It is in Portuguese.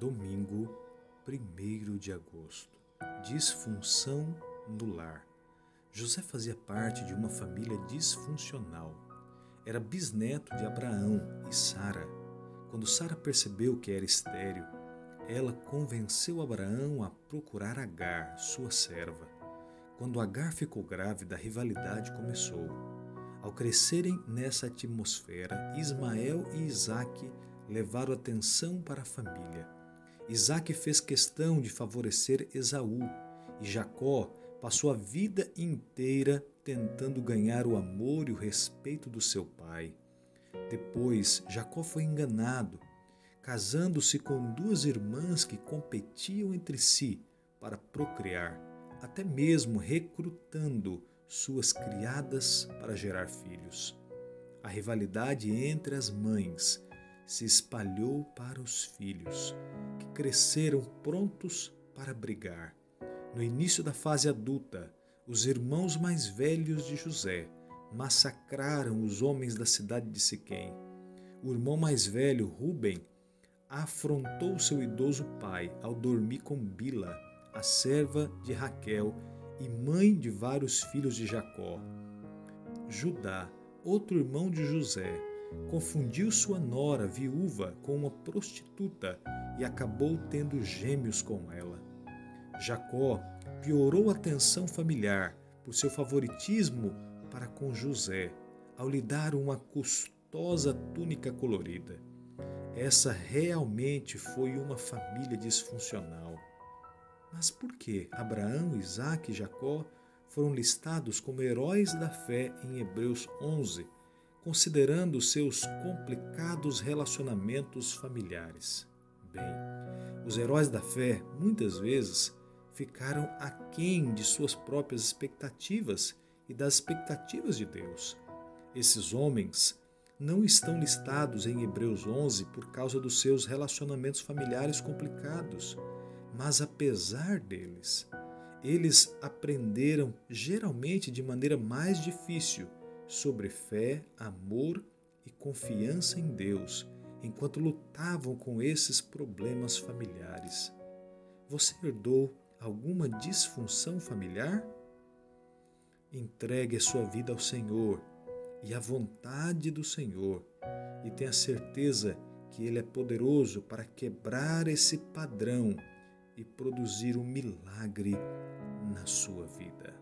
Domingo, 1 de agosto. Disfunção no lar. José fazia parte de uma família disfuncional. Era bisneto de Abraão e Sara. Quando Sara percebeu que era estéril, ela convenceu Abraão a procurar Agar, sua serva. Quando Agar ficou grávida, a rivalidade começou. Ao crescerem nessa atmosfera, Ismael e Isaque levaram atenção para a família Isaac fez questão de favorecer Esaú e Jacó passou a vida inteira tentando ganhar o amor e o respeito do seu pai. Depois, Jacó foi enganado, casando-se com duas irmãs que competiam entre si para procriar, até mesmo recrutando suas criadas para gerar filhos. A rivalidade entre as mães se espalhou para os filhos, que cresceram prontos para brigar. No início da fase adulta, os irmãos mais velhos de José massacraram os homens da cidade de Siquém. O irmão mais velho, Ruben, afrontou seu idoso pai ao dormir com Bila, a serva de Raquel e mãe de vários filhos de Jacó. Judá, outro irmão de José, confundiu sua nora viúva com uma prostituta e acabou tendo gêmeos com ela. Jacó piorou a tensão familiar por seu favoritismo para com José ao lhe dar uma custosa túnica colorida. Essa realmente foi uma família disfuncional. Mas por que Abraão, Isaac e Jacó foram listados como heróis da fé em Hebreus 11? Considerando seus complicados relacionamentos familiares. Bem, os heróis da fé muitas vezes ficaram aquém de suas próprias expectativas e das expectativas de Deus. Esses homens não estão listados em Hebreus 11 por causa dos seus relacionamentos familiares complicados, mas apesar deles, eles aprenderam geralmente de maneira mais difícil sobre fé, amor e confiança em Deus enquanto lutavam com esses problemas familiares. Você herdou alguma disfunção familiar? Entregue a sua vida ao Senhor e à vontade do Senhor e tenha certeza que Ele é poderoso para quebrar esse padrão e produzir um milagre na sua vida.